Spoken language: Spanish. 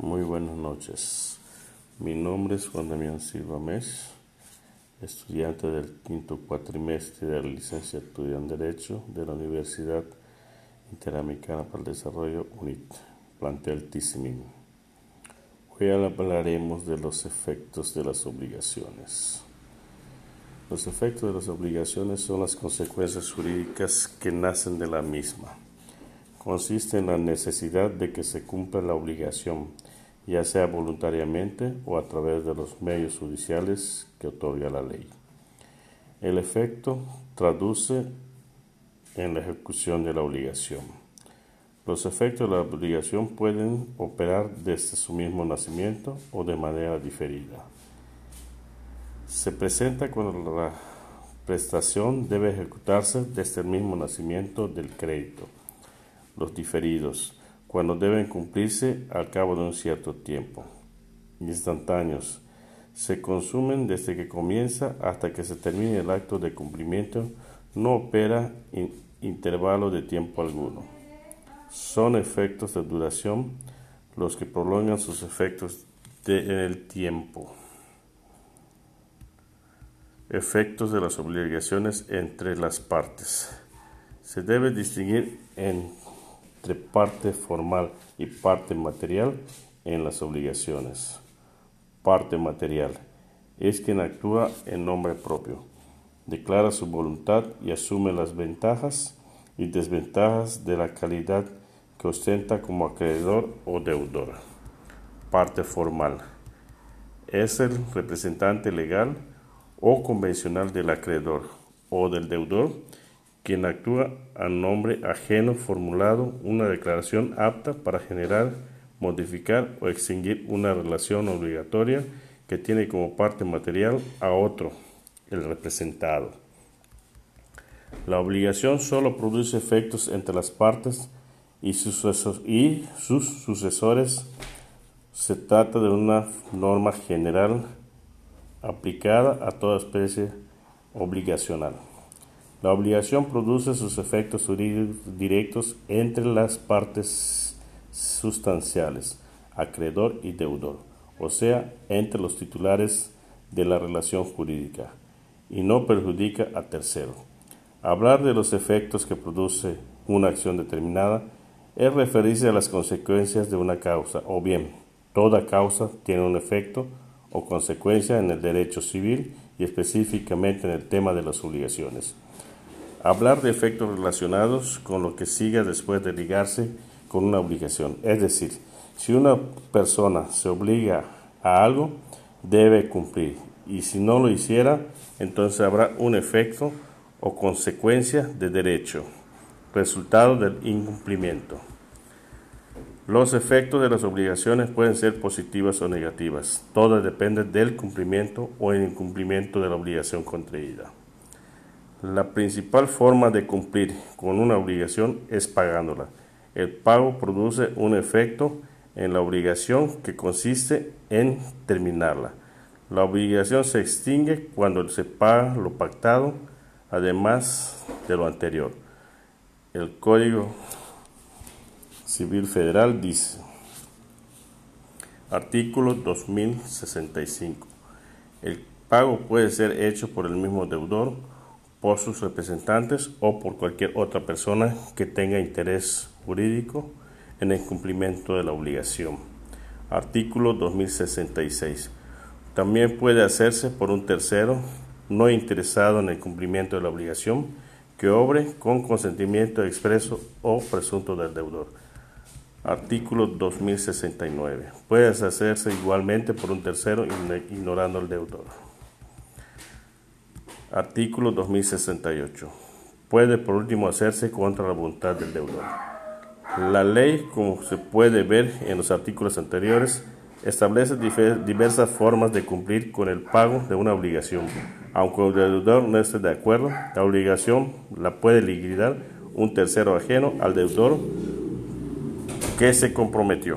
Muy buenas noches. Mi nombre es Juan Damián Silva Mes, estudiante del quinto cuatrimestre de la licenciatura en Derecho de la Universidad Interamericana para el Desarrollo UNIT, plantel Tizimín. Hoy hablaremos de los efectos de las obligaciones. Los efectos de las obligaciones son las consecuencias jurídicas que nacen de la misma consiste en la necesidad de que se cumpla la obligación, ya sea voluntariamente o a través de los medios judiciales que otorga la ley. El efecto traduce en la ejecución de la obligación. Los efectos de la obligación pueden operar desde su mismo nacimiento o de manera diferida. Se presenta cuando la prestación debe ejecutarse desde el mismo nacimiento del crédito los diferidos, cuando deben cumplirse al cabo de un cierto tiempo. Instantáneos. Se consumen desde que comienza hasta que se termine el acto de cumplimiento. No opera en intervalo de tiempo alguno. Son efectos de duración los que prolongan sus efectos en el tiempo. Efectos de las obligaciones entre las partes. Se debe distinguir en entre parte formal y parte material en las obligaciones. Parte material es quien actúa en nombre propio, declara su voluntad y asume las ventajas y desventajas de la calidad que ostenta como acreedor o deudor. Parte formal es el representante legal o convencional del acreedor o del deudor quien actúa a nombre ajeno formulado una declaración apta para generar, modificar o extinguir una relación obligatoria que tiene como parte material a otro, el representado. La obligación solo produce efectos entre las partes y sus, y sus sucesores. Se trata de una norma general aplicada a toda especie obligacional. La obligación produce sus efectos directos entre las partes sustanciales, acreedor y deudor, o sea, entre los titulares de la relación jurídica, y no perjudica a tercero. Hablar de los efectos que produce una acción determinada es referirse a las consecuencias de una causa, o bien, toda causa tiene un efecto o consecuencia en el derecho civil y específicamente en el tema de las obligaciones. Hablar de efectos relacionados con lo que siga después de ligarse con una obligación. Es decir, si una persona se obliga a algo, debe cumplir. Y si no lo hiciera, entonces habrá un efecto o consecuencia de derecho, resultado del incumplimiento. Los efectos de las obligaciones pueden ser positivas o negativas. Todo depende del cumplimiento o el incumplimiento de la obligación contraída. La principal forma de cumplir con una obligación es pagándola. El pago produce un efecto en la obligación que consiste en terminarla. La obligación se extingue cuando se paga lo pactado, además de lo anterior. El Código Civil Federal dice, artículo 2065, el pago puede ser hecho por el mismo deudor por sus representantes o por cualquier otra persona que tenga interés jurídico en el cumplimiento de la obligación. Artículo 2066. También puede hacerse por un tercero no interesado en el cumplimiento de la obligación que obre con consentimiento expreso o presunto del deudor. Artículo 2069. Puede hacerse igualmente por un tercero ignorando al deudor. Artículo 2068. Puede por último hacerse contra la voluntad del deudor. La ley, como se puede ver en los artículos anteriores, establece diversas formas de cumplir con el pago de una obligación. Aunque el deudor no esté de acuerdo, la obligación la puede liquidar un tercero ajeno al deudor que se comprometió.